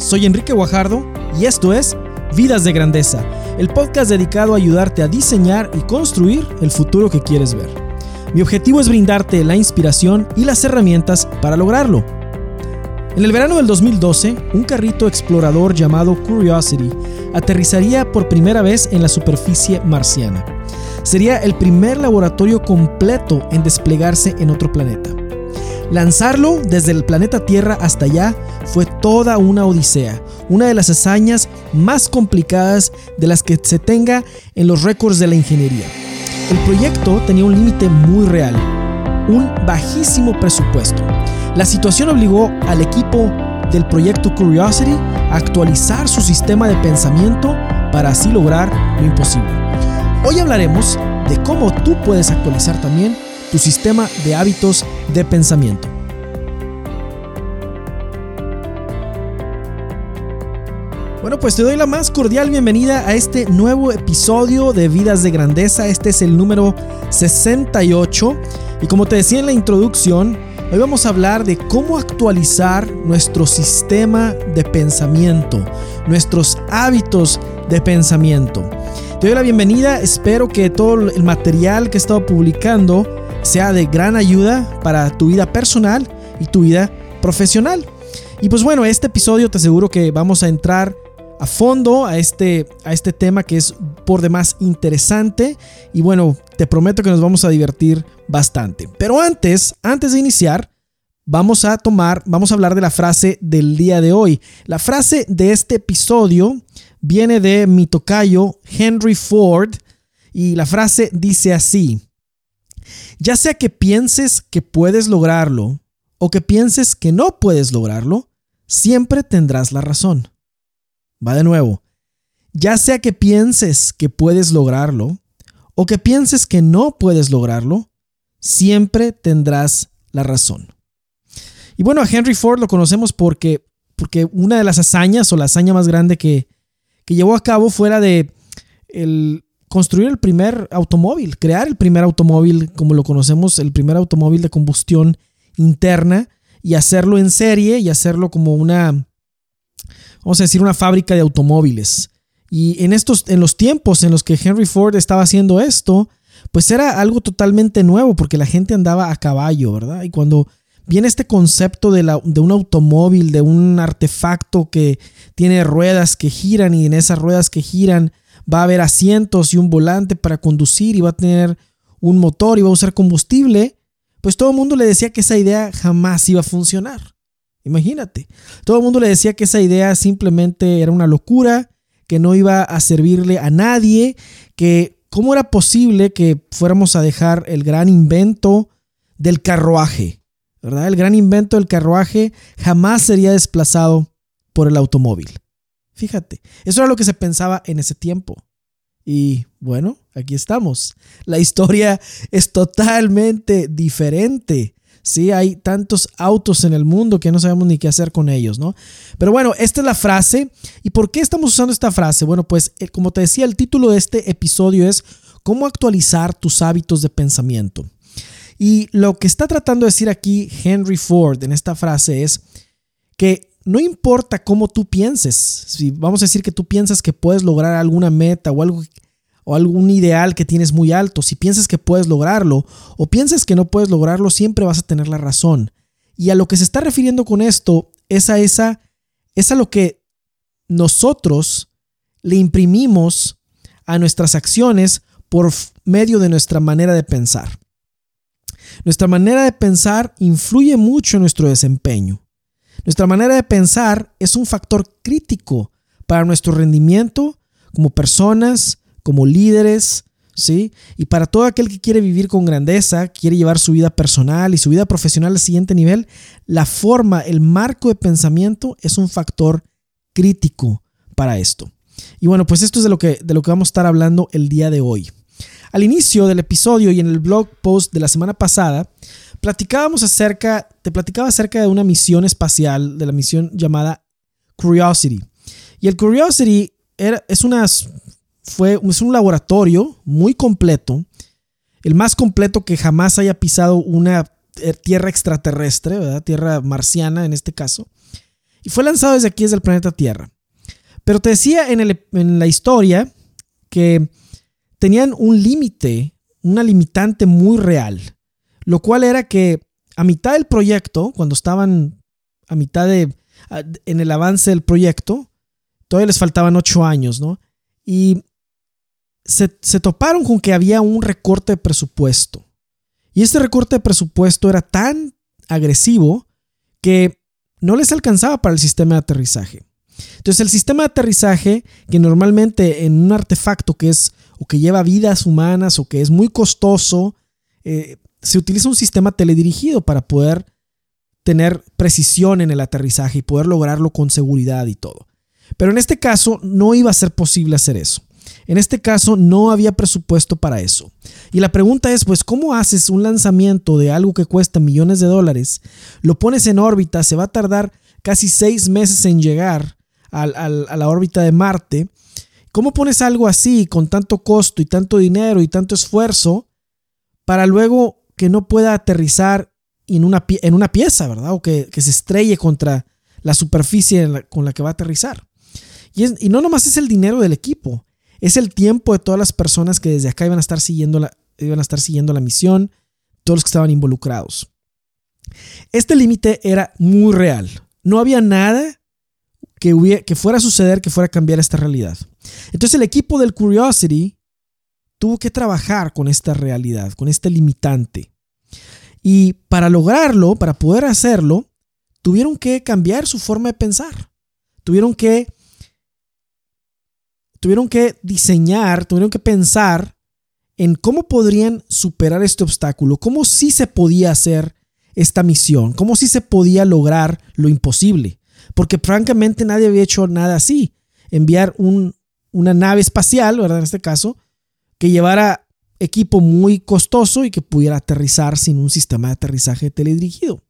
Soy Enrique Guajardo y esto es Vidas de Grandeza, el podcast dedicado a ayudarte a diseñar y construir el futuro que quieres ver. Mi objetivo es brindarte la inspiración y las herramientas para lograrlo. En el verano del 2012, un carrito explorador llamado Curiosity aterrizaría por primera vez en la superficie marciana. Sería el primer laboratorio completo en desplegarse en otro planeta. Lanzarlo desde el planeta Tierra hasta allá fue toda una odisea, una de las hazañas más complicadas de las que se tenga en los récords de la ingeniería. El proyecto tenía un límite muy real, un bajísimo presupuesto. La situación obligó al equipo del proyecto Curiosity a actualizar su sistema de pensamiento para así lograr lo imposible. Hoy hablaremos de cómo tú puedes actualizar también tu sistema de hábitos de pensamiento. Bueno, pues te doy la más cordial bienvenida a este nuevo episodio de Vidas de Grandeza. Este es el número 68. Y como te decía en la introducción, hoy vamos a hablar de cómo actualizar nuestro sistema de pensamiento, nuestros hábitos de pensamiento. Te doy la bienvenida, espero que todo el material que he estado publicando sea de gran ayuda para tu vida personal y tu vida profesional. Y pues bueno, este episodio te aseguro que vamos a entrar a fondo a este, a este tema que es por demás interesante y bueno, te prometo que nos vamos a divertir bastante. Pero antes, antes de iniciar, vamos a tomar, vamos a hablar de la frase del día de hoy. La frase de este episodio viene de mi tocayo Henry Ford y la frase dice así: Ya sea que pienses que puedes lograrlo o que pienses que no puedes lograrlo, siempre tendrás la razón. Va de nuevo. Ya sea que pienses que puedes lograrlo o que pienses que no puedes lograrlo, siempre tendrás la razón. Y bueno, a Henry Ford lo conocemos porque, porque una de las hazañas o la hazaña más grande que, que llevó a cabo fuera de el construir el primer automóvil, crear el primer automóvil como lo conocemos, el primer automóvil de combustión interna y hacerlo en serie y hacerlo como una, vamos a decir, una fábrica de automóviles. Y en, estos, en los tiempos en los que Henry Ford estaba haciendo esto, pues era algo totalmente nuevo porque la gente andaba a caballo, ¿verdad? Y cuando viene este concepto de, la, de un automóvil, de un artefacto que tiene ruedas que giran y en esas ruedas que giran va a haber asientos y un volante para conducir y va a tener un motor y va a usar combustible, pues todo el mundo le decía que esa idea jamás iba a funcionar. Imagínate. Todo el mundo le decía que esa idea simplemente era una locura, que no iba a servirle a nadie, que cómo era posible que fuéramos a dejar el gran invento del carruaje, ¿verdad? El gran invento del carruaje jamás sería desplazado por el automóvil. Fíjate, eso era lo que se pensaba en ese tiempo. Y bueno, aquí estamos. La historia es totalmente diferente. Sí, hay tantos autos en el mundo que no sabemos ni qué hacer con ellos, ¿no? Pero bueno, esta es la frase. ¿Y por qué estamos usando esta frase? Bueno, pues eh, como te decía, el título de este episodio es ¿Cómo actualizar tus hábitos de pensamiento? Y lo que está tratando de decir aquí Henry Ford en esta frase es que no importa cómo tú pienses, si vamos a decir que tú piensas que puedes lograr alguna meta o algo o algún ideal que tienes muy alto, si piensas que puedes lograrlo o piensas que no puedes lograrlo, siempre vas a tener la razón. Y a lo que se está refiriendo con esto es a esa es a lo que nosotros le imprimimos a nuestras acciones por medio de nuestra manera de pensar. Nuestra manera de pensar influye mucho en nuestro desempeño. Nuestra manera de pensar es un factor crítico para nuestro rendimiento como personas, como líderes, ¿sí? Y para todo aquel que quiere vivir con grandeza, quiere llevar su vida personal y su vida profesional al siguiente nivel, la forma, el marco de pensamiento es un factor crítico para esto. Y bueno, pues esto es de lo que, de lo que vamos a estar hablando el día de hoy. Al inicio del episodio y en el blog post de la semana pasada, platicábamos acerca, te platicaba acerca de una misión espacial, de la misión llamada Curiosity. Y el Curiosity es, una, fue, es un laboratorio muy completo, el más completo que jamás haya pisado una eh, tierra extraterrestre, ¿verdad? tierra marciana en este caso. Y fue lanzado desde aquí, desde el planeta Tierra. Pero te decía en la historia que tenían un límite, una limitante muy real, lo cual era que a mitad del proyecto, cuando estaban a mitad de, en el avance del proyecto, todavía les faltaban ocho años, ¿no? Y se, se toparon con que había un recorte de presupuesto. Y este recorte de presupuesto era tan agresivo que no les alcanzaba para el sistema de aterrizaje. Entonces el sistema de aterrizaje, que normalmente en un artefacto que es o que lleva vidas humanas o que es muy costoso, eh, se utiliza un sistema teledirigido para poder tener precisión en el aterrizaje y poder lograrlo con seguridad y todo. Pero en este caso no iba a ser posible hacer eso. En este caso no había presupuesto para eso. Y la pregunta es, pues, ¿cómo haces un lanzamiento de algo que cuesta millones de dólares? Lo pones en órbita, se va a tardar casi seis meses en llegar a la órbita de Marte. ¿Cómo pones algo así con tanto costo y tanto dinero y tanto esfuerzo para luego que no pueda aterrizar en una, en una pieza, ¿verdad? O que, se estrelle contra la superficie con la que va a aterrizar. Y, y, no nomás es el dinero del equipo, es el tiempo de todas las personas que desde acá iban a estar siguiendo la, iban a estar siguiendo la misión, todos los que estaban involucrados. Este límite era muy real. No había nada que, que fuera a suceder que fuera a cambiar esta realidad. Entonces el equipo del Curiosity tuvo que trabajar con esta realidad, con este limitante. Y para lograrlo, para poder hacerlo, tuvieron que cambiar su forma de pensar. Tuvieron que tuvieron que diseñar, tuvieron que pensar en cómo podrían superar este obstáculo, cómo sí se podía hacer esta misión, cómo sí se podía lograr lo imposible porque francamente nadie había hecho nada así. Enviar una nave espacial, ¿verdad? En este caso, que llevara equipo muy costoso y que pudiera aterrizar sin un sistema de aterrizaje teledirigido.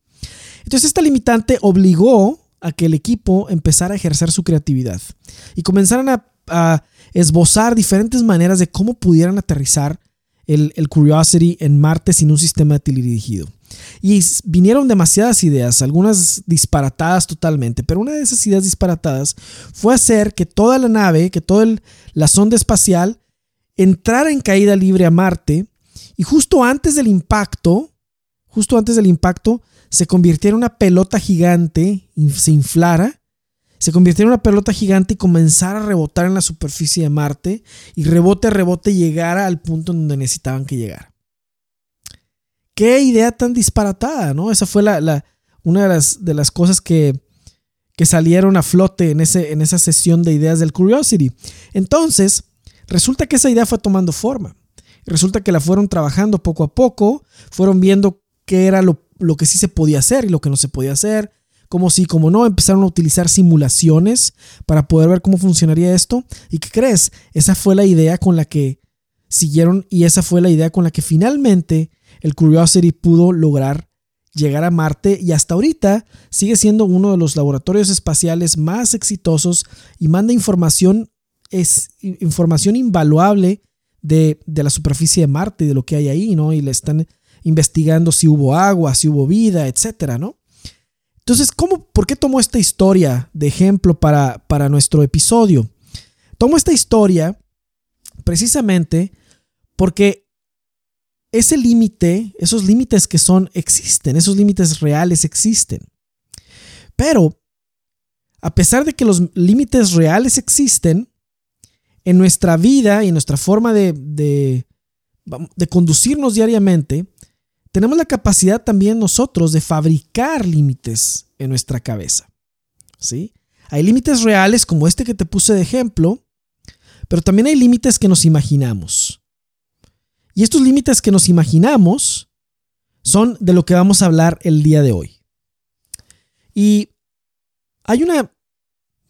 Entonces esta limitante obligó a que el equipo empezara a ejercer su creatividad y comenzaran a, esbozar diferentes maneras de cómo pudieran aterrizar el, Curiosity en Marte sin un sistema teledirigido. Y vinieron demasiadas ideas, algunas disparatadas totalmente, pero una de esas ideas disparatadas fue hacer que toda la nave, que toda la sonda espacial entrara en caída libre a Marte y justo antes del impacto, justo antes del impacto, se convirtiera en una pelota gigante, se inflara, se convirtiera en una pelota gigante y comenzara a rebotar en la superficie de Marte y rebote a rebote llegara al punto en donde necesitaban que llegara. Qué idea tan disparatada, ¿no? Esa fue la, una de las, de las cosas que, que salieron a flote en, ese, en esa sesión de ideas del Curiosity. Entonces, resulta que esa idea fue tomando forma. Resulta que la fueron trabajando poco a poco, fueron viendo qué era lo, lo que sí se podía hacer y lo que no se podía hacer, como sí, como no, empezaron a utilizar simulaciones para poder ver cómo funcionaría esto. ¿Y qué crees? Esa fue la idea con la que siguieron y esa fue la idea con la que finalmente el Curiosity pudo lograr llegar a Marte y hasta ahorita sigue siendo uno de los laboratorios espaciales más exitosos y manda información, es información invaluable de, la superficie de Marte y de lo que hay ahí, ¿no? Y le están investigando si hubo agua, si hubo vida, etcétera, ¿no? Entonces, ¿cómo, ¿por qué tomo esta historia de ejemplo para, para nuestro episodio? Tomo esta historia precisamente porque ese límite, esos límites que son, existen, esos límites reales existen. Pero, a pesar de que los límites reales existen, en nuestra vida y en nuestra forma de, de, conducirnos diariamente, tenemos la capacidad también nosotros de fabricar límites en nuestra cabeza. ¿Sí? Hay límites reales como este que te puse de ejemplo, pero también hay límites que nos imaginamos. Y estos límites que nos imaginamos son de lo que vamos a hablar el día de hoy. Y hay una,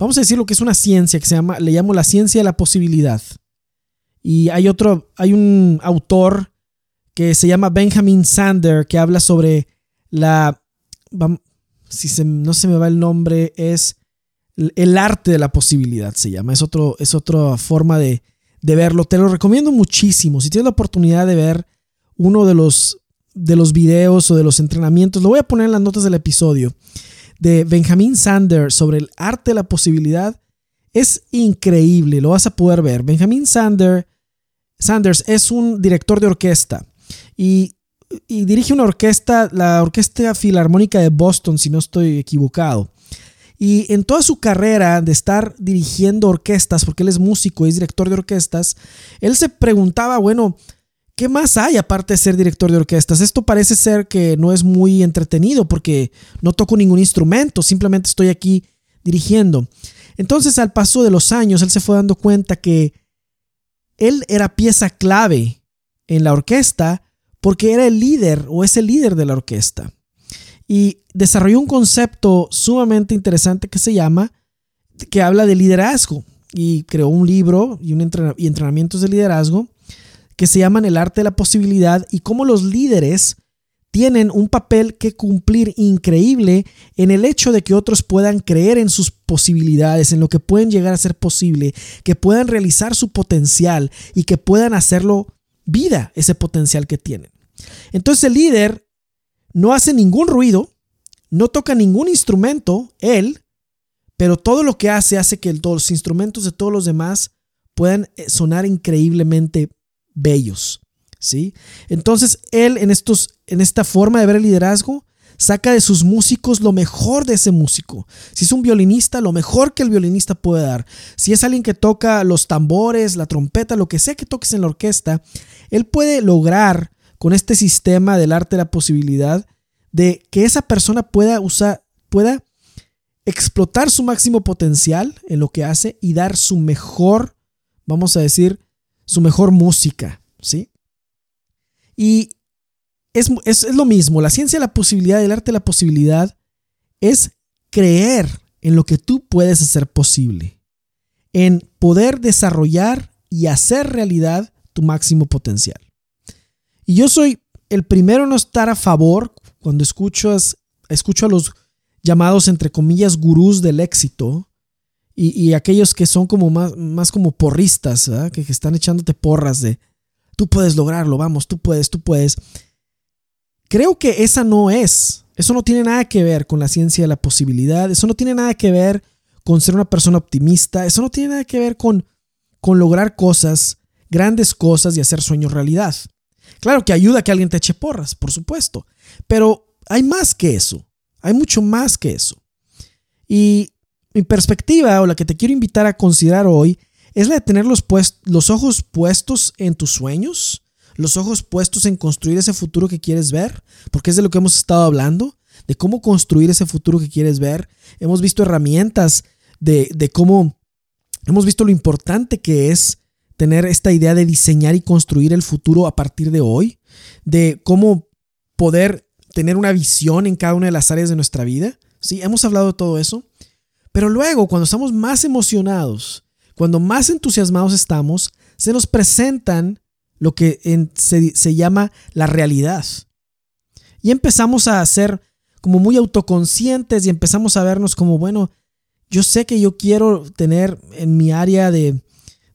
vamos a decir lo que es una ciencia que se llama, le llamo la ciencia de la posibilidad. Y hay otro, hay un autor que se llama Benjamin Sander que habla sobre la, si no se me va el nombre, es el arte de la posibilidad, se llama. Es, otro, es otra forma de, de verlo. Te lo recomiendo muchísimo. Si tienes la oportunidad de ver uno de los, de los videos o de los entrenamientos, lo voy a poner en las notas del episodio, de Benjamin Sanders sobre el arte de la posibilidad es increíble, lo vas a poder ver. Benjamin Sanders, Sanders es un director de orquesta y, y dirige una orquesta, la Orquesta Filarmónica de Boston, si no estoy equivocado. Y en toda su carrera de estar dirigiendo orquestas, porque él es músico y es director de orquestas, él se preguntaba, bueno, ¿qué más hay aparte de ser director de orquestas? Esto parece ser que no es muy entretenido porque no toco ningún instrumento, simplemente estoy aquí dirigiendo. Entonces al paso de los años, él se fue dando cuenta que él era pieza clave en la orquesta porque era el líder o es el líder de la orquesta. Y desarrolló un concepto sumamente interesante que se llama, que habla de liderazgo. Y creó un libro y, un y entrenamientos de liderazgo que se llaman El arte de la posibilidad y cómo los líderes tienen un papel que cumplir increíble en el hecho de que otros puedan creer en sus posibilidades, en lo que pueden llegar a ser posible, que puedan realizar su potencial y que puedan hacerlo vida, ese potencial que tienen. Entonces el líder no hace ningún ruido, no toca ningún instrumento, él, pero todo lo que hace hace que los instrumentos de todos los demás puedan eh, sonar increíblemente bellos, ¿sí? Entonces, él en, estos, en esta forma de ver el liderazgo, saca de sus músicos lo mejor de ese músico. Si es un violinista, lo mejor que el violinista puede dar. Si es alguien que toca los tambores, la trompeta, lo que sea que toques en la orquesta, él puede lograr con este sistema del arte la posibilidad de que esa persona pueda usar, pueda explotar su máximo potencial en lo que hace y dar su mejor, vamos a decir, su mejor música, ¿sí? Y es, es, lo mismo, la ciencia la posibilidad, el arte la posibilidad, es creer en lo que tú puedes hacer posible, en poder desarrollar y hacer realidad tu máximo potencial. Y yo soy el primero en no estar a favor cuando escuchas, escucho a los llamados, entre comillas, gurús del éxito, y, aquellos que son como más, más como porristas, que, están echándote porras de, tú puedes lograrlo, vamos, tú puedes, tú puedes. Creo que esa no es, eso no tiene nada que ver con la ciencia de la posibilidad, eso no tiene nada que ver con ser una persona optimista, eso no tiene nada que ver con, con lograr cosas, grandes cosas y hacer sueños realidad. Claro que ayuda a que alguien te eche porras, por supuesto, pero hay más que eso, hay mucho más que eso. Y mi perspectiva o la que te quiero invitar a considerar hoy es la de tener los, ojos puestos en tus sueños, los ojos puestos en construir ese futuro que quieres ver, porque es de lo que hemos estado hablando, de cómo construir ese futuro que quieres ver. Hemos visto herramientas de, de cómo, hemos visto lo importante que es tener esta idea de diseñar y construir el futuro a partir de hoy, de cómo poder tener una visión en cada una de las áreas de nuestra vida. Sí, hemos hablado de todo eso. Pero luego, cuando estamos más emocionados, cuando más entusiasmados estamos, se nos presentan lo que se, llama la realidad. Y empezamos a ser como muy autoconscientes y empezamos a vernos como, bueno, yo sé que yo quiero tener en mi área de,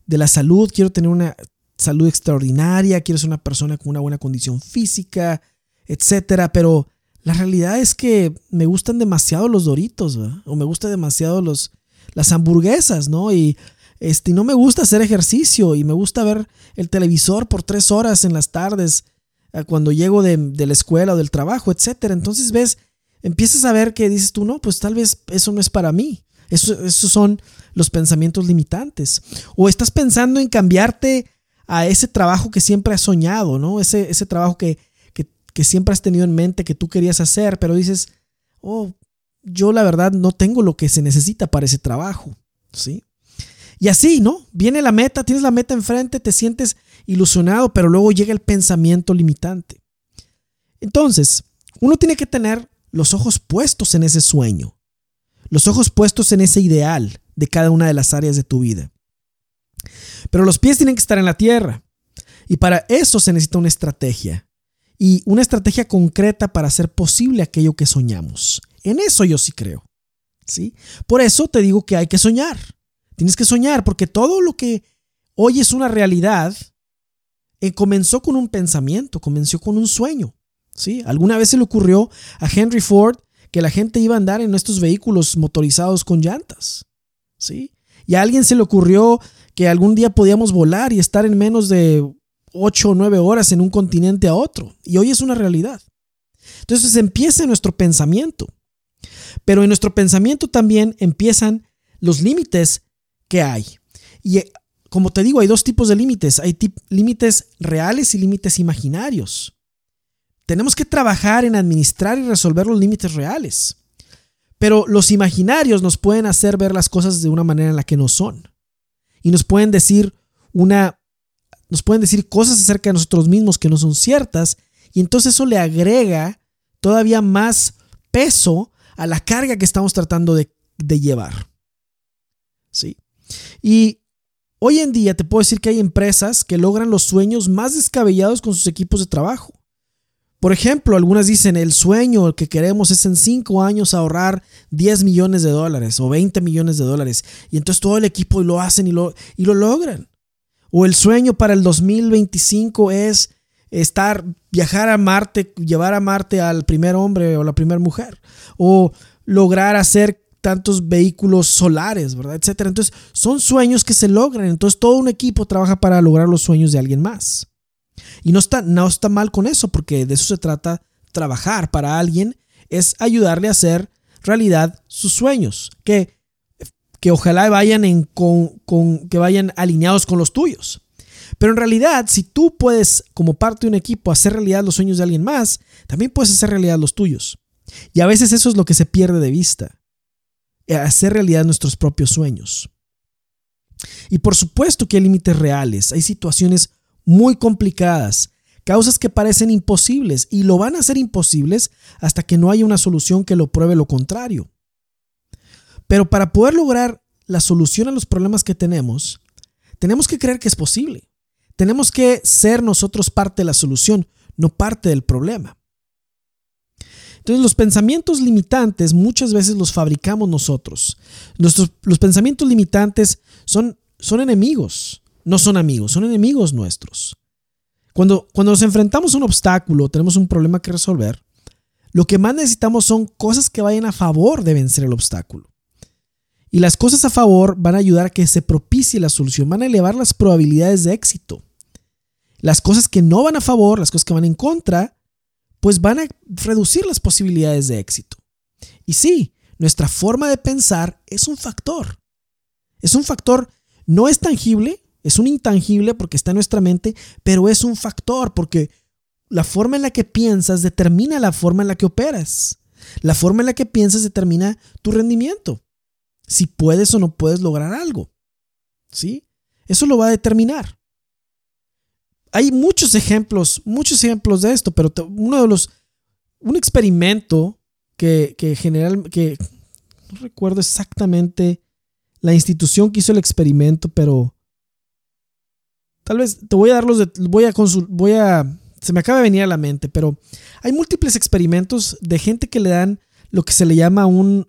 de la salud, quiero tener una salud extraordinaria, quiero ser una persona con una buena condición física, etcétera, pero la realidad es que me gustan demasiado los doritos, o me gustan demasiado los, las hamburguesas, ¿no? Y, este, no me gusta hacer ejercicio y me gusta ver el televisor por tres horas en las tardes eh, cuando llego de, la escuela o del trabajo, etcétera. Entonces ves, empiezas a ver que dices tú, no, pues tal vez eso no es para mí. Eso, esos son los pensamientos limitantes. O estás pensando en cambiarte a ese trabajo que siempre has soñado, ¿no? Ese, ese trabajo que, que siempre has tenido en mente que tú querías hacer, pero dices, oh, yo la verdad no tengo lo que se necesita para ese trabajo, ¿sí? Y así, ¿no? Viene la meta, tienes la meta enfrente, te sientes ilusionado, pero luego llega el pensamiento limitante. Entonces, uno tiene que tener los ojos puestos en ese sueño, los ojos puestos en ese ideal de cada una de las áreas de tu vida. Pero los pies tienen que estar en la tierra. Y para eso se necesita una estrategia y una estrategia concreta para hacer posible aquello que soñamos. En eso yo sí creo. ¿sí? Por eso te digo que hay que soñar. Tienes que soñar porque todo lo que hoy es una realidad eh, comenzó con un pensamiento, comenzó con un sueño. ¿sí? Alguna vez se le ocurrió a Henry Ford que la gente iba a andar en estos vehículos motorizados con llantas. ¿Sí? Y a alguien se le ocurrió que algún día podíamos volar y estar en menos de 8 o 9 horas en un continente a otro. Y hoy es una realidad. Entonces empieza nuestro pensamiento. Pero en nuestro pensamiento también empiezan los límites que hay. Y eh, como te digo, hay dos tipos de límites. Hay límites reales y límites imaginarios. Tenemos que trabajar en administrar y resolver los límites reales. Pero los imaginarios nos pueden hacer ver las cosas de una manera en la que no son. Y nos pueden decir una nos pueden decir cosas acerca de nosotros mismos que no son ciertas y entonces eso le agrega todavía más peso a la carga que estamos tratando de, llevar. ¿Sí? Y hoy en día te puedo decir que hay empresas que logran los sueños más descabellados con sus equipos de trabajo. Por ejemplo, algunas dicen el sueño que queremos es en 5 años ahorrar 10 millones de dólares o 20 millones de dólares. Y entonces todo el equipo lo hacen y lo, y lo logran. O el sueño para el 2025 es estar, viajar a Marte, llevar a Marte al primer hombre o la primera mujer. O lograr hacer tantos vehículos solares, ¿verdad? Etcétera. Entonces, son sueños que se logran. Entonces, todo un equipo trabaja para lograr los sueños de alguien más. Y no está, está mal con eso, porque de eso se trata trabajar para alguien, es ayudarle a hacer realidad sus sueños, que, que ojalá vayan, en, con, que vayan alineados con los tuyos. Pero en realidad, si tú puedes, como parte de un equipo, hacer realidad los sueños de alguien más, también puedes hacer realidad los tuyos. Y a veces eso es lo que se pierde de vista, hacer realidad nuestros propios sueños. Y por supuesto que hay límites reales, hay situaciones muy complicadas, causas que parecen imposibles y lo van a hacer imposibles hasta que no haya una solución que lo pruebe lo contrario. Pero para poder lograr la solución a los problemas que tenemos, tenemos que creer que es posible. Tenemos que ser nosotros parte de la solución, no parte del problema. Entonces los pensamientos limitantes muchas veces los fabricamos nosotros. Nuestros, los pensamientos limitantes son, son enemigos no son amigos, son enemigos nuestros. Cuando, cuando nos enfrentamos a un obstáculo, tenemos un problema que resolver, lo que más necesitamos son cosas que vayan a favor de vencer el obstáculo. Y las cosas a favor van a ayudar a que se propicie la solución, van a elevar las probabilidades de éxito. Las cosas que no van a favor, las cosas que van en contra, pues van a reducir las posibilidades de éxito. Y sí, nuestra forma de pensar es un factor. Es un factor, no es tangible, es un intangible porque está en nuestra mente, pero es un factor porque la forma en la que piensas determina la forma en la que operas. La forma en la que piensas determina tu rendimiento. Si puedes o no puedes lograr algo. ¿Sí? Eso lo va a determinar. Hay muchos ejemplos, muchos ejemplos de esto, pero uno de los, un experimento que, que general, que no recuerdo exactamente la institución que hizo el experimento, pero Tal vez te voy a dar los de, voy a voy a se me acaba de venir a la mente, pero hay múltiples experimentos de gente que le dan lo que se le llama un,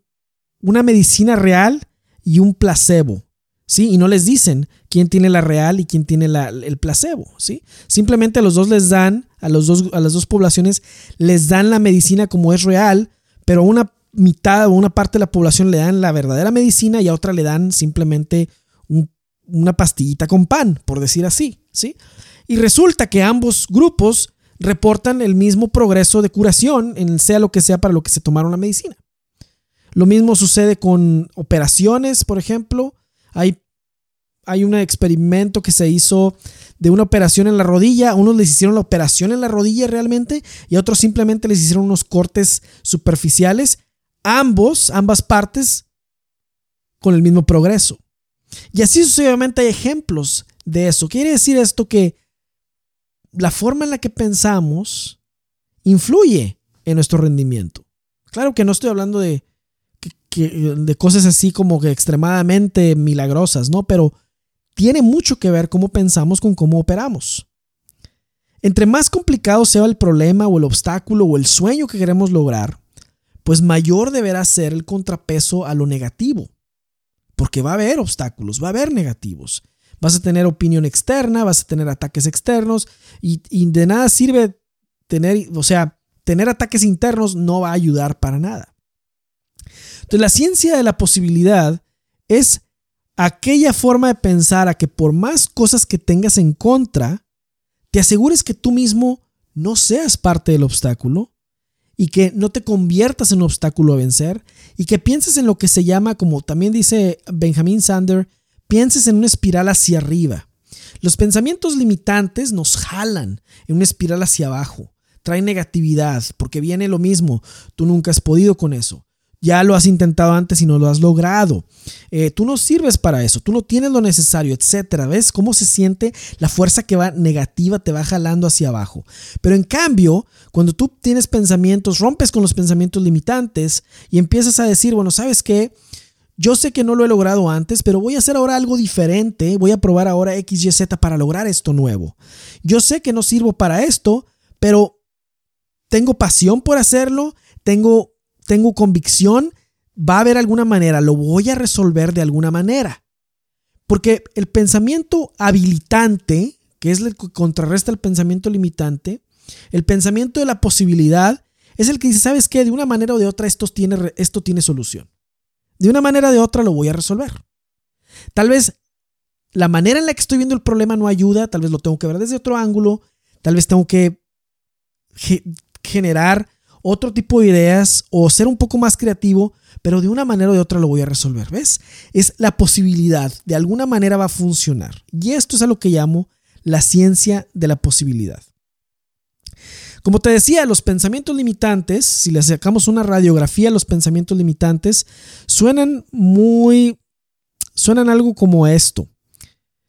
una medicina real y un placebo, ¿sí? Y no les dicen quién tiene la real y quién tiene el placebo, ¿sí? Simplemente a los dos les dan, a, los dos, a las dos poblaciones les dan la medicina como es real, pero a una mitad o una parte de la población le dan la verdadera medicina y a otra le dan simplemente un una pastillita con pan, por decir así, ¿sí? Y resulta que ambos grupos reportan el mismo progreso de curación en sea lo que sea para lo que se tomaron la medicina. Lo mismo sucede con operaciones, por ejemplo. Hay, hay un experimento que se hizo de una operación en la rodilla. unos les hicieron la operación en la rodilla realmente y a otros simplemente les hicieron unos cortes superficiales. Ambos, ambas partes, con el mismo progreso. Y así sucesivamente hay ejemplos de eso. Quiere decir esto que la forma en la que pensamos influye en nuestro rendimiento. Claro que no estoy hablando de, de cosas así como que extremadamente milagrosas, ¿no? Pero tiene mucho que ver cómo pensamos con cómo operamos. Entre más complicado sea el problema o el obstáculo o el sueño que queremos lograr, pues mayor deberá ser el contrapeso a lo negativo porque va a haber obstáculos, va a haber negativos. Vas a tener opinión externa, vas a tener ataques externos y, de nada sirve tener, o sea, tener ataques internos no va a ayudar para nada. Entonces la ciencia de la posibilidad es aquella forma de pensar a que por más cosas que tengas en contra, te asegures que tú mismo no seas parte del obstáculo y que no te conviertas en un obstáculo a vencer y que pienses en lo que se llama, como también dice Benjamin Sander, pienses en una espiral hacia arriba. Los pensamientos limitantes nos jalan en una espiral hacia abajo, traen negatividad porque viene lo mismo, tú nunca has podido con eso ya lo has intentado antes y no lo has logrado. Eh, tú no sirves para eso, tú no tienes lo necesario, etcétera. ¿Ves cómo se siente la fuerza que va negativa, te va jalando hacia abajo? Pero en cambio, cuando tú tienes pensamientos, rompes con los pensamientos limitantes y empiezas a decir, bueno, ¿sabes qué? Yo sé que no lo he logrado antes, pero voy a hacer ahora algo diferente. Voy a probar ahora XYZ para lograr esto nuevo. Yo sé que no sirvo para esto, pero tengo pasión por hacerlo, tengo tengo convicción, va a haber alguna manera, lo voy a resolver de alguna manera. Porque el pensamiento habilitante, que es el que contrarresta el pensamiento limitante, el pensamiento de la posibilidad, es el que dice, ¿sabes qué? De una manera o de otra esto tiene, esto tiene solución. De una manera o de otra lo voy a resolver. Tal vez la manera en la que estoy viendo el problema no ayuda, tal vez lo tengo que ver desde otro ángulo, tal vez tengo que generar otro tipo de ideas o ser un poco más creativo, pero de una manera o de otra lo voy a resolver, ¿ves? Es la posibilidad, de alguna manera va a funcionar. Y esto es a lo que llamo la ciencia de la posibilidad. Como te decía, los pensamientos limitantes, si le sacamos una radiografía a los pensamientos limitantes, suenan muy, suenan algo como esto.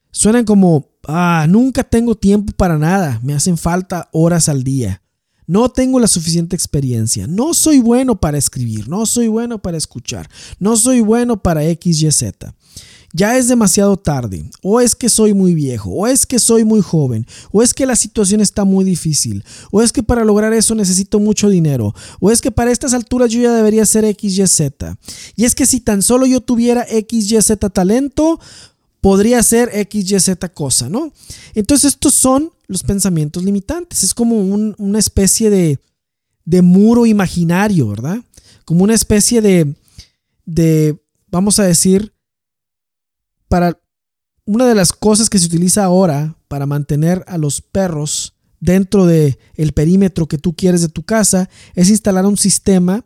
Suenan como, ah, nunca tengo tiempo para nada, me hacen falta horas al día. No tengo la suficiente experiencia. No soy bueno para escribir. No soy bueno para escuchar. No soy bueno para X, Y, Z. Ya es demasiado tarde. O es que soy muy viejo. O es que soy muy joven. O es que la situación está muy difícil. O es que para lograr eso necesito mucho dinero. O es que para estas alturas yo ya debería ser X, Y, Z. Y es que si tan solo yo tuviera X, Y, Z talento, podría ser X, Y, Z cosa, ¿no? Entonces estos son los pensamientos limitantes. Es como una especie de, de, muro imaginario, ¿verdad? Como una especie de, de, vamos a decir, para una de las cosas que se utiliza ahora para mantener a los perros dentro del el perímetro que tú quieres de tu casa es instalar un sistema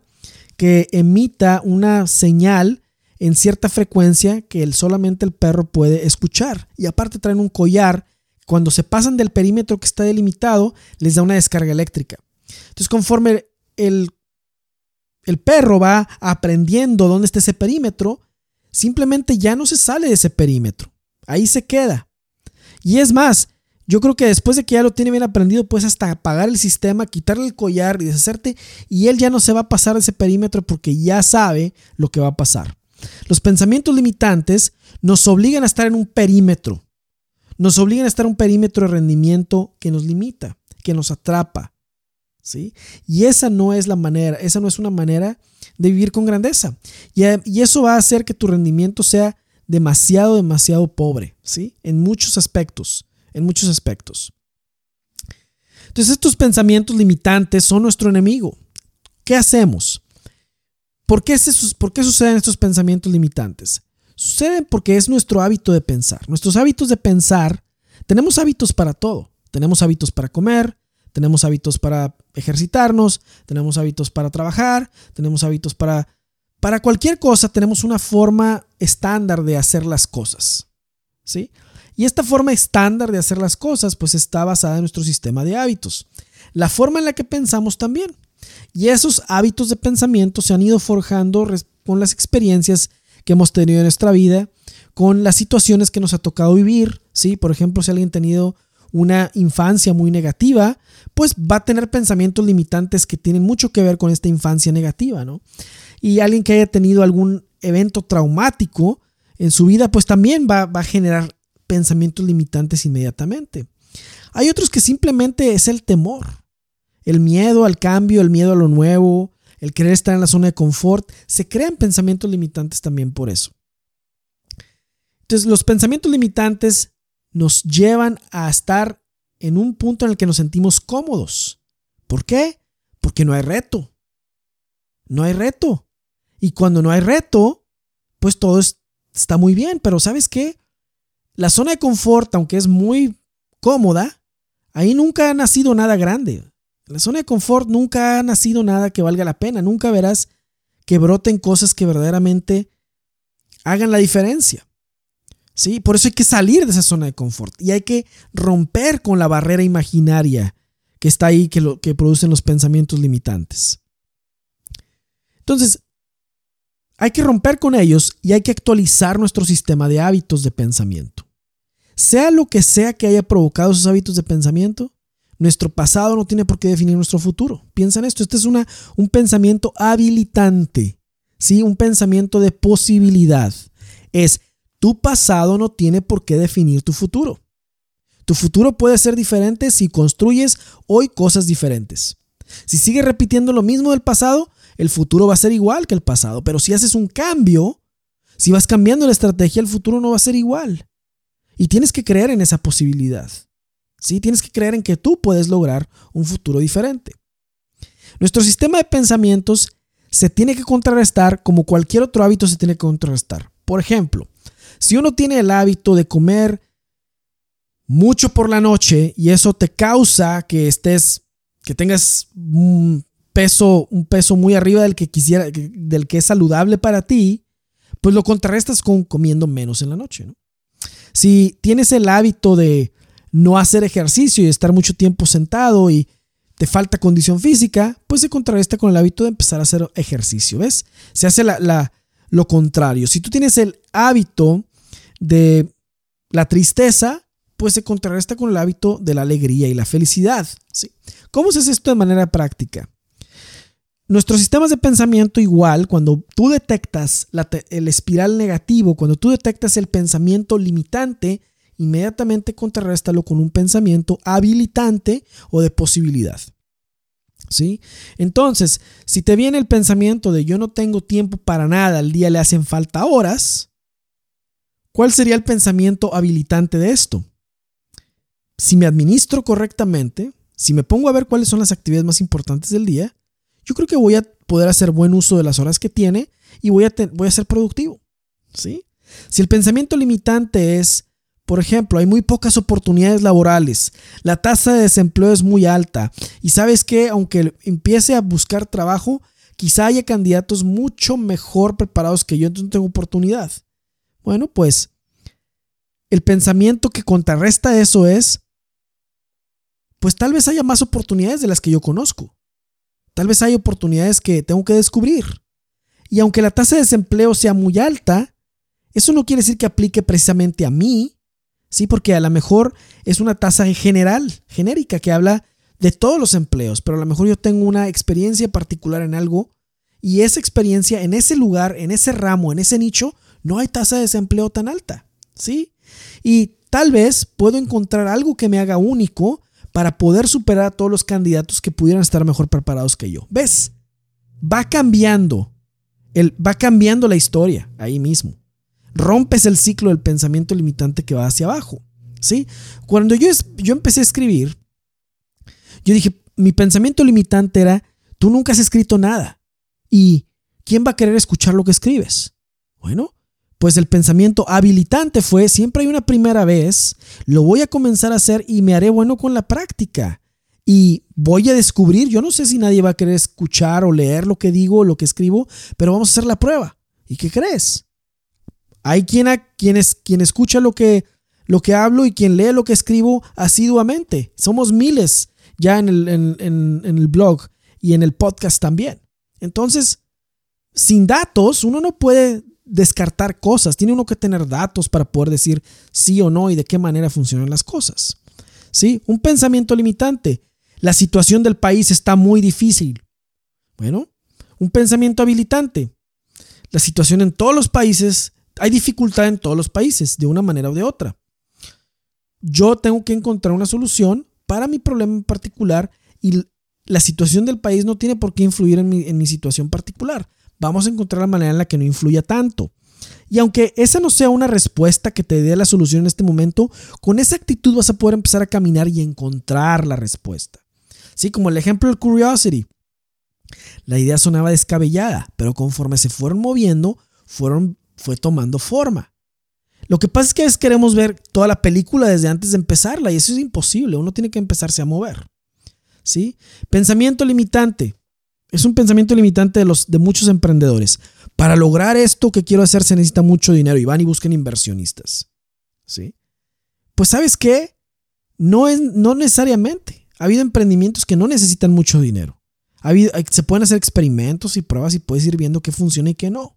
que emita una señal en cierta frecuencia que solamente el perro puede escuchar. Y aparte traen un collar. Cuando se pasan del perímetro que está delimitado, les da una descarga eléctrica. Entonces, conforme el, el perro va aprendiendo dónde está ese perímetro, simplemente ya no se sale de ese perímetro. Ahí se queda. Y es más, yo creo que después de que ya lo tiene bien aprendido, puedes hasta apagar el sistema, quitarle el collar y deshacerte, y él ya no se va a pasar de ese perímetro porque ya sabe lo que va a pasar. Los pensamientos limitantes nos obligan a estar en un perímetro. Nos obligan a estar un perímetro de rendimiento que nos limita, que nos atrapa. ¿sí? Y esa no es la manera, esa no es una manera de vivir con grandeza. Y, y eso va a hacer que tu rendimiento sea demasiado, demasiado pobre, ¿sí? En muchos aspectos, en muchos aspectos. Entonces estos pensamientos limitantes son nuestro enemigo. ¿Qué hacemos? ¿Por qué, suceden estos pensamientos limitantes? Suceden porque es nuestro hábito de pensar. Nuestros hábitos de pensar, tenemos hábitos para todo. Tenemos hábitos para comer, tenemos hábitos para ejercitarnos, tenemos hábitos para trabajar, tenemos hábitos para... Para cualquier cosa tenemos una forma estándar de hacer las cosas. ¿Sí? Y esta forma estándar de hacer las cosas pues está basada en nuestro sistema de hábitos. La forma en la que pensamos también. Y esos hábitos de pensamiento se han ido forjando con las experiencias que hemos tenido en nuestra vida, con las situaciones que nos ha tocado vivir, ¿sí? Por ejemplo, si alguien ha tenido una infancia muy negativa, pues va a tener pensamientos limitantes que tienen mucho que ver con esta infancia negativa, ¿no? Y alguien que haya tenido algún evento traumático en su vida, pues también va, va a generar pensamientos limitantes inmediatamente. Hay otros que simplemente es el temor, el miedo al cambio, el miedo a lo nuevo, el querer estar en la zona de confort, se crean pensamientos limitantes también por eso. Entonces, los pensamientos limitantes nos llevan a estar en un punto en el que nos sentimos cómodos. ¿Por qué? Porque no hay reto. No hay reto. Y cuando no hay reto, pues todo está muy bien. Pero ¿sabes qué? La zona de confort, aunque es muy cómoda, ahí nunca ha nacido nada grande. En la zona de confort nunca ha nacido nada que valga la pena. Nunca verás que broten cosas que verdaderamente hagan la diferencia. ¿Sí? Por eso hay que salir de esa zona de confort y hay que romper con la barrera imaginaria que está ahí, que, lo, que producen los pensamientos limitantes. Entonces, hay que romper con ellos y hay que actualizar nuestro sistema de hábitos de pensamiento. Sea lo que sea que haya provocado esos hábitos de pensamiento, nuestro pasado no tiene por qué definir nuestro futuro. Piensa en esto, este es una, un pensamiento habilitante, ¿sí? un pensamiento de posibilidad. Es, tu pasado no tiene por qué definir tu futuro. Tu futuro puede ser diferente si construyes hoy cosas diferentes. Si sigues repitiendo lo mismo del pasado, el futuro va a ser igual que el pasado. Pero si haces un cambio, si vas cambiando la estrategia, el futuro no va a ser igual. Y tienes que creer en esa posibilidad. ¿Sí? Tienes que creer en que tú puedes lograr un futuro diferente. Nuestro sistema de pensamientos se tiene que contrarrestar como cualquier otro hábito se tiene que contrarrestar. Por ejemplo, si uno tiene el hábito de comer mucho por la noche y eso te causa que estés, que tengas un peso, un peso muy arriba del que quisiera, del que es saludable para ti, pues lo contrarrestas con comiendo menos en la noche. Si tienes el hábito de no hacer ejercicio y estar mucho tiempo sentado y te falta condición física, pues se contrarresta con el hábito de empezar a hacer ejercicio. ¿Ves? Se hace la, lo contrario. Si tú tienes el hábito de la tristeza, pues se contrarresta con el hábito de la alegría y la felicidad. ¿Cómo se hace esto de manera práctica? Nuestros sistemas de pensamiento igual, cuando tú detectas el espiral negativo, cuando tú detectas el pensamiento limitante, inmediatamente contrarréstalo con un pensamiento habilitante o de posibilidad. ¿Sí? Entonces, si te viene el pensamiento de yo no tengo tiempo para nada, al día le hacen falta horas, ¿cuál sería el pensamiento habilitante de esto? Si me administro correctamente, si me pongo a ver cuáles son las actividades más importantes del día, yo creo que voy a poder hacer buen uso de las horas que tiene y voy a, voy a ser productivo. ¿sí? Si el pensamiento limitante es, por ejemplo, hay muy pocas oportunidades laborales, la tasa de desempleo es muy alta y sabes que aunque empiece a buscar trabajo, quizá haya candidatos mucho mejor preparados que yo, entonces no tengo oportunidad. Bueno, pues el pensamiento que contrarresta eso es, pues tal vez haya más oportunidades de las que yo conozco. Tal vez hay oportunidades que tengo que descubrir. Y aunque la tasa de desempleo sea muy alta, eso no quiere decir que aplique precisamente a mí, sí, porque a lo mejor es una tasa general, genérica, que habla de todos los empleos, pero a lo mejor yo tengo una experiencia particular en algo y esa experiencia en ese lugar, en ese ramo, en ese nicho, no hay tasa de desempleo tan alta, ¿sí? Y tal vez puedo encontrar algo que me haga único para poder superar a todos los candidatos que pudieran estar mejor preparados que yo. ¿Ves? Va cambiando. El, va cambiando la historia ahí mismo. Rompes el ciclo del pensamiento limitante que va hacia abajo. ¿Sí? Cuando yo, yo empecé a escribir, yo dije, mi pensamiento limitante era, tú nunca has escrito nada. ¿Y quién va a querer escuchar lo que escribes? Bueno, pues el pensamiento habilitante fue, siempre hay una primera vez, lo voy a comenzar a hacer y me haré bueno con la práctica. Y voy a descubrir, yo no sé si nadie va a querer escuchar o leer lo que digo o lo que escribo, pero vamos a hacer la prueba. ¿Y qué crees? Hay quien, quien, quien escucha lo que, lo que hablo y quien lee lo que escribo asiduamente. Somos miles ya en el, en el blog y en el podcast también. Entonces, sin datos, uno no puede descartar cosas, tiene uno que tener datos para poder decir sí o no y de qué manera funcionan las cosas. ¿Sí? Un pensamiento limitante. La situación del país está muy difícil. Bueno, un pensamiento habilitante. La situación en todos los países, hay dificultad en todos los países, de una manera o de otra. Yo tengo que encontrar una solución para mi problema en particular y la situación del país no tiene por qué influir en mi, en mi situación particular vamos a encontrar la manera en la que no influya tanto. Y aunque esa no sea una respuesta que te dé la solución en este momento, con esa actitud vas a poder empezar a caminar y encontrar la respuesta. Sí, como el ejemplo del curiosity. La idea sonaba descabellada, pero conforme se fueron moviendo, fueron, fue tomando forma. Lo que pasa es que a veces queremos ver toda la película desde antes de empezarla y eso es imposible. Uno tiene que empezarse a mover. ¿Sí? Pensamiento limitante. Es un pensamiento limitante de, los, de muchos emprendedores. Para lograr esto que quiero hacer se necesita mucho dinero y van y busquen inversionistas. ¿Sí? Pues sabes qué? No, es, no necesariamente. Ha habido emprendimientos que no necesitan mucho dinero. Se pueden hacer experimentos y pruebas y puedes ir viendo qué funciona y qué no.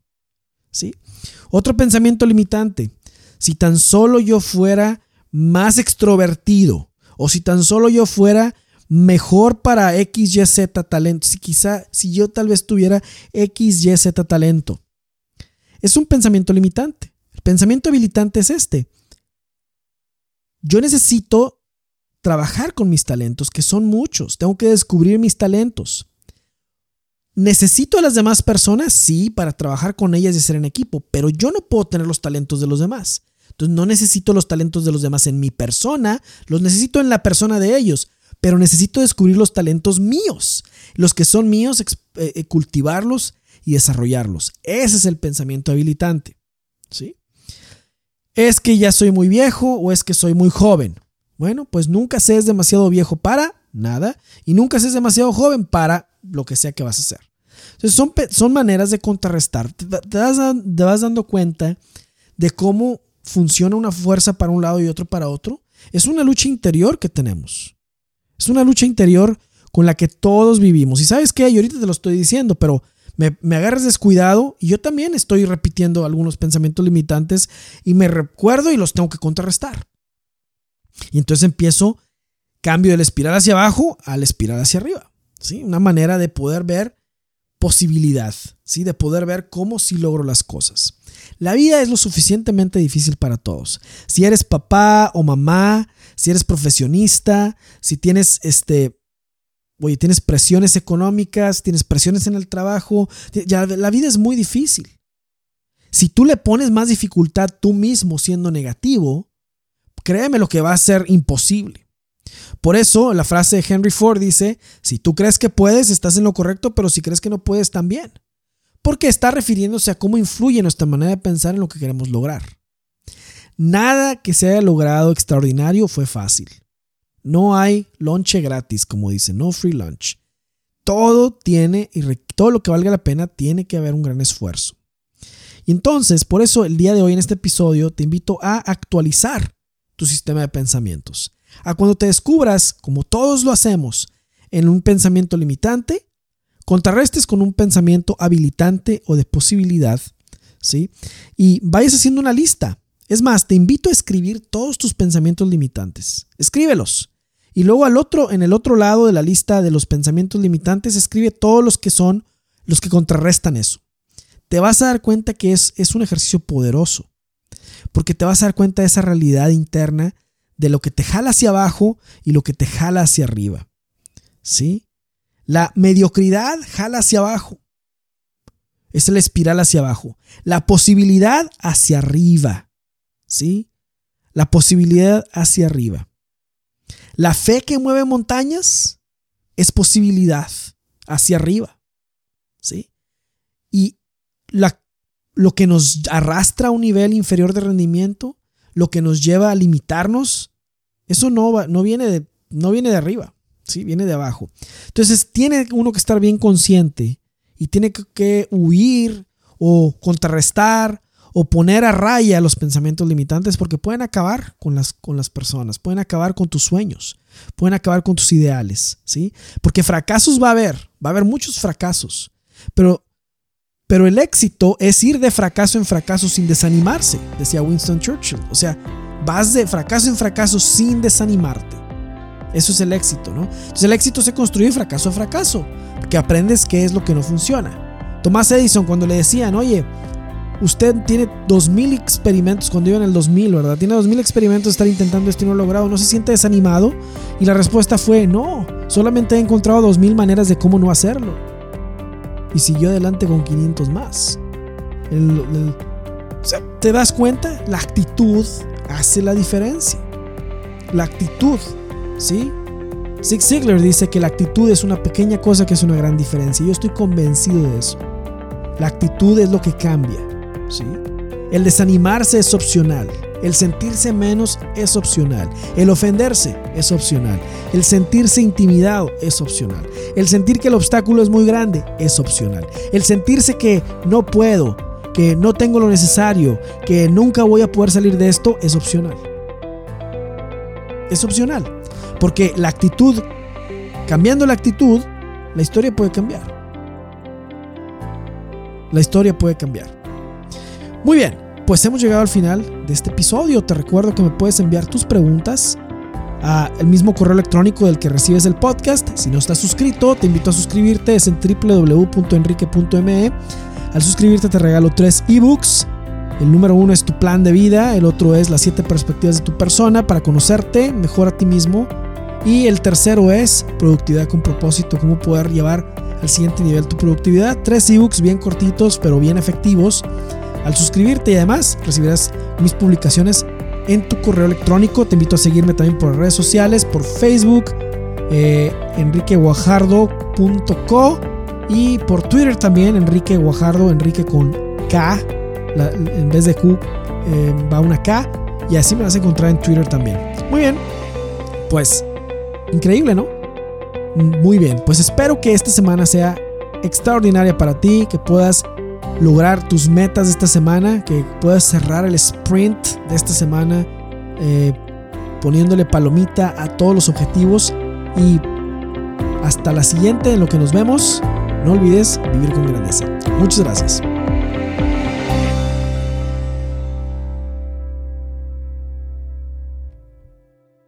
Otro pensamiento limitante. Si tan solo yo fuera más extrovertido o si tan solo yo fuera mejor para X, Y, Z talento. Si quizá, si yo tal vez tuviera X, Y, Z talento. Es un pensamiento limitante. El pensamiento habilitante es este. Yo necesito trabajar con mis talentos, que son muchos. Tengo que descubrir mis talentos. ¿Necesito a las demás personas? Sí, para trabajar con ellas y ser en equipo, pero yo no puedo tener los talentos de los demás. Entonces no necesito los talentos de los demás en mi persona, los necesito en la persona de ellos pero necesito descubrir los talentos míos, los que son míos, eh, eh, cultivarlos y desarrollarlos. Ese es el pensamiento habilitante. ¿sí? Es que ya soy muy viejo o es que soy muy joven. Bueno, pues nunca seas demasiado viejo para nada y nunca seas demasiado joven para lo que sea que vas a hacer. Entonces son, son maneras de contrarrestar. Te, vas dando cuenta de cómo funciona una fuerza para un lado y otro para otro. Es una lucha interior que tenemos. Es una lucha interior con la que todos vivimos. Y sabes qué, yo ahorita te lo estoy diciendo, pero me, me, agarras descuidado y yo también estoy repitiendo algunos pensamientos limitantes y me recuerdo y los tengo que contrarrestar. Y entonces empiezo, cambio de la espiral hacia abajo a la espiral hacia arriba. Una manera de poder ver posibilidad, ¿sí? de poder ver cómo sí logro las cosas. La vida es lo suficientemente difícil para todos. Si eres papá o mamá, si eres profesionista, si tienes este oye, tienes presiones económicas, tienes presiones en el trabajo, ya la vida es muy difícil. Si tú le pones más dificultad tú mismo siendo negativo, créeme lo que va a ser imposible. Por eso la frase de Henry Ford dice, si tú crees que puedes, estás en lo correcto, pero si crees que no puedes, también. Porque está refiriéndose a cómo influye nuestra manera de pensar en lo que queremos lograr. Nada que se haya logrado extraordinario fue fácil. No hay lonche gratis, como dice, no free lunch. Todo tiene, y todo lo que valga la pena, tiene que haber un gran esfuerzo. Y entonces, por eso el día de hoy en este episodio te invito a actualizar tu sistema de pensamientos. A cuando te descubras, como todos lo hacemos, en un pensamiento limitante, contrarrestes con un pensamiento habilitante o de posibilidad, ¿sí? Y vayas haciendo una lista es más, te invito a escribir todos tus pensamientos limitantes. Escríbelos. Y luego al otro, en el otro lado de la lista de los pensamientos limitantes, escribe todos los que son los que contrarrestan eso. Te vas a dar cuenta que es, es un ejercicio poderoso. Porque te vas a dar cuenta de esa realidad interna de lo que te jala hacia abajo y lo que te jala hacia arriba. ¿Sí? La mediocridad jala hacia abajo. Es la espiral hacia abajo. La posibilidad hacia arriba. ¿sí? La posibilidad hacia arriba. La fe que mueve montañas es posibilidad hacia arriba, ¿sí? Y la, lo que nos arrastra a un nivel inferior de rendimiento, lo que nos lleva a limitarnos, eso no, no, viene, de, no viene de arriba, ¿sí? Viene de abajo. Entonces tiene uno que estar bien consciente y tiene que huir o contrarrestar o poner a raya los pensamientos limitantes porque pueden acabar con las, con las personas, pueden acabar con tus sueños, pueden acabar con tus ideales, ¿sí? Porque fracasos va a haber, va a haber muchos fracasos, pero, pero el éxito es ir de fracaso en fracaso sin desanimarse, decía Winston Churchill. O sea, vas de fracaso en fracaso sin desanimarte. Eso es el éxito, ¿no? Entonces el éxito se construye fracaso a fracaso, porque aprendes qué es lo que no funciona. Tomás Edison cuando le decían, oye, usted tiene 2000 experimentos cuando iba en el 2000, ¿verdad? Tiene 2000 experimentos de estar intentando esto y no lo logrado. ¿No se siente desanimado? Y la respuesta fue, no, solamente he encontrado 2000 maneras de cómo no hacerlo. Y siguió adelante con 500 más. o sea, ¿te das cuenta? La actitud hace la diferencia. La actitud, ¿sí? Zig Ziglar dice que la actitud es una pequeña cosa que es una gran diferencia. Yo estoy convencido de eso. La actitud es lo que cambia. ¿sí? El desanimarse es opcional. El sentirse menos es opcional. El ofenderse es opcional. El sentirse intimidado es opcional. El sentir que el obstáculo es muy grande es opcional. El sentirse que no puedo, que no tengo lo necesario, que nunca voy a poder salir de esto es opcional. Es opcional. Porque la actitud, cambiando la actitud, la historia puede cambiar. La historia puede cambiar. Muy bien, pues hemos llegado al final de este episodio. Te recuerdo que me puedes enviar tus preguntas al mismo correo electrónico del que recibes el podcast. Si no estás suscrito, te invito a suscribirte. Es en www.enrique.me. Al suscribirte te regalo tres ebooks. El número uno es tu plan de vida, el otro es las siete perspectivas de tu persona para conocerte mejor a ti mismo y el tercero es productividad con propósito, cómo poder llevar al siguiente nivel tu productividad. Tres ebooks bien cortitos pero bien efectivos al suscribirte y además recibirás mis publicaciones en tu correo electrónico. Te invito a seguirme también por redes sociales, por Facebook, eh, enriqueguajardo.co y por Twitter también, Enrique Guajardo, Enrique con K, en vez de Q eh, va una K y así me vas a encontrar en Twitter también. Muy bien, pues increíble, ¿no? Muy bien, pues espero que esta semana sea extraordinaria para ti, que puedas lograr tus metas de esta semana, que puedas cerrar el sprint de esta semana eh, poniéndole palomita a todos los objetivos y hasta la siguiente en lo que nos vemos. No olvides vivir con grandeza. Muchas gracias.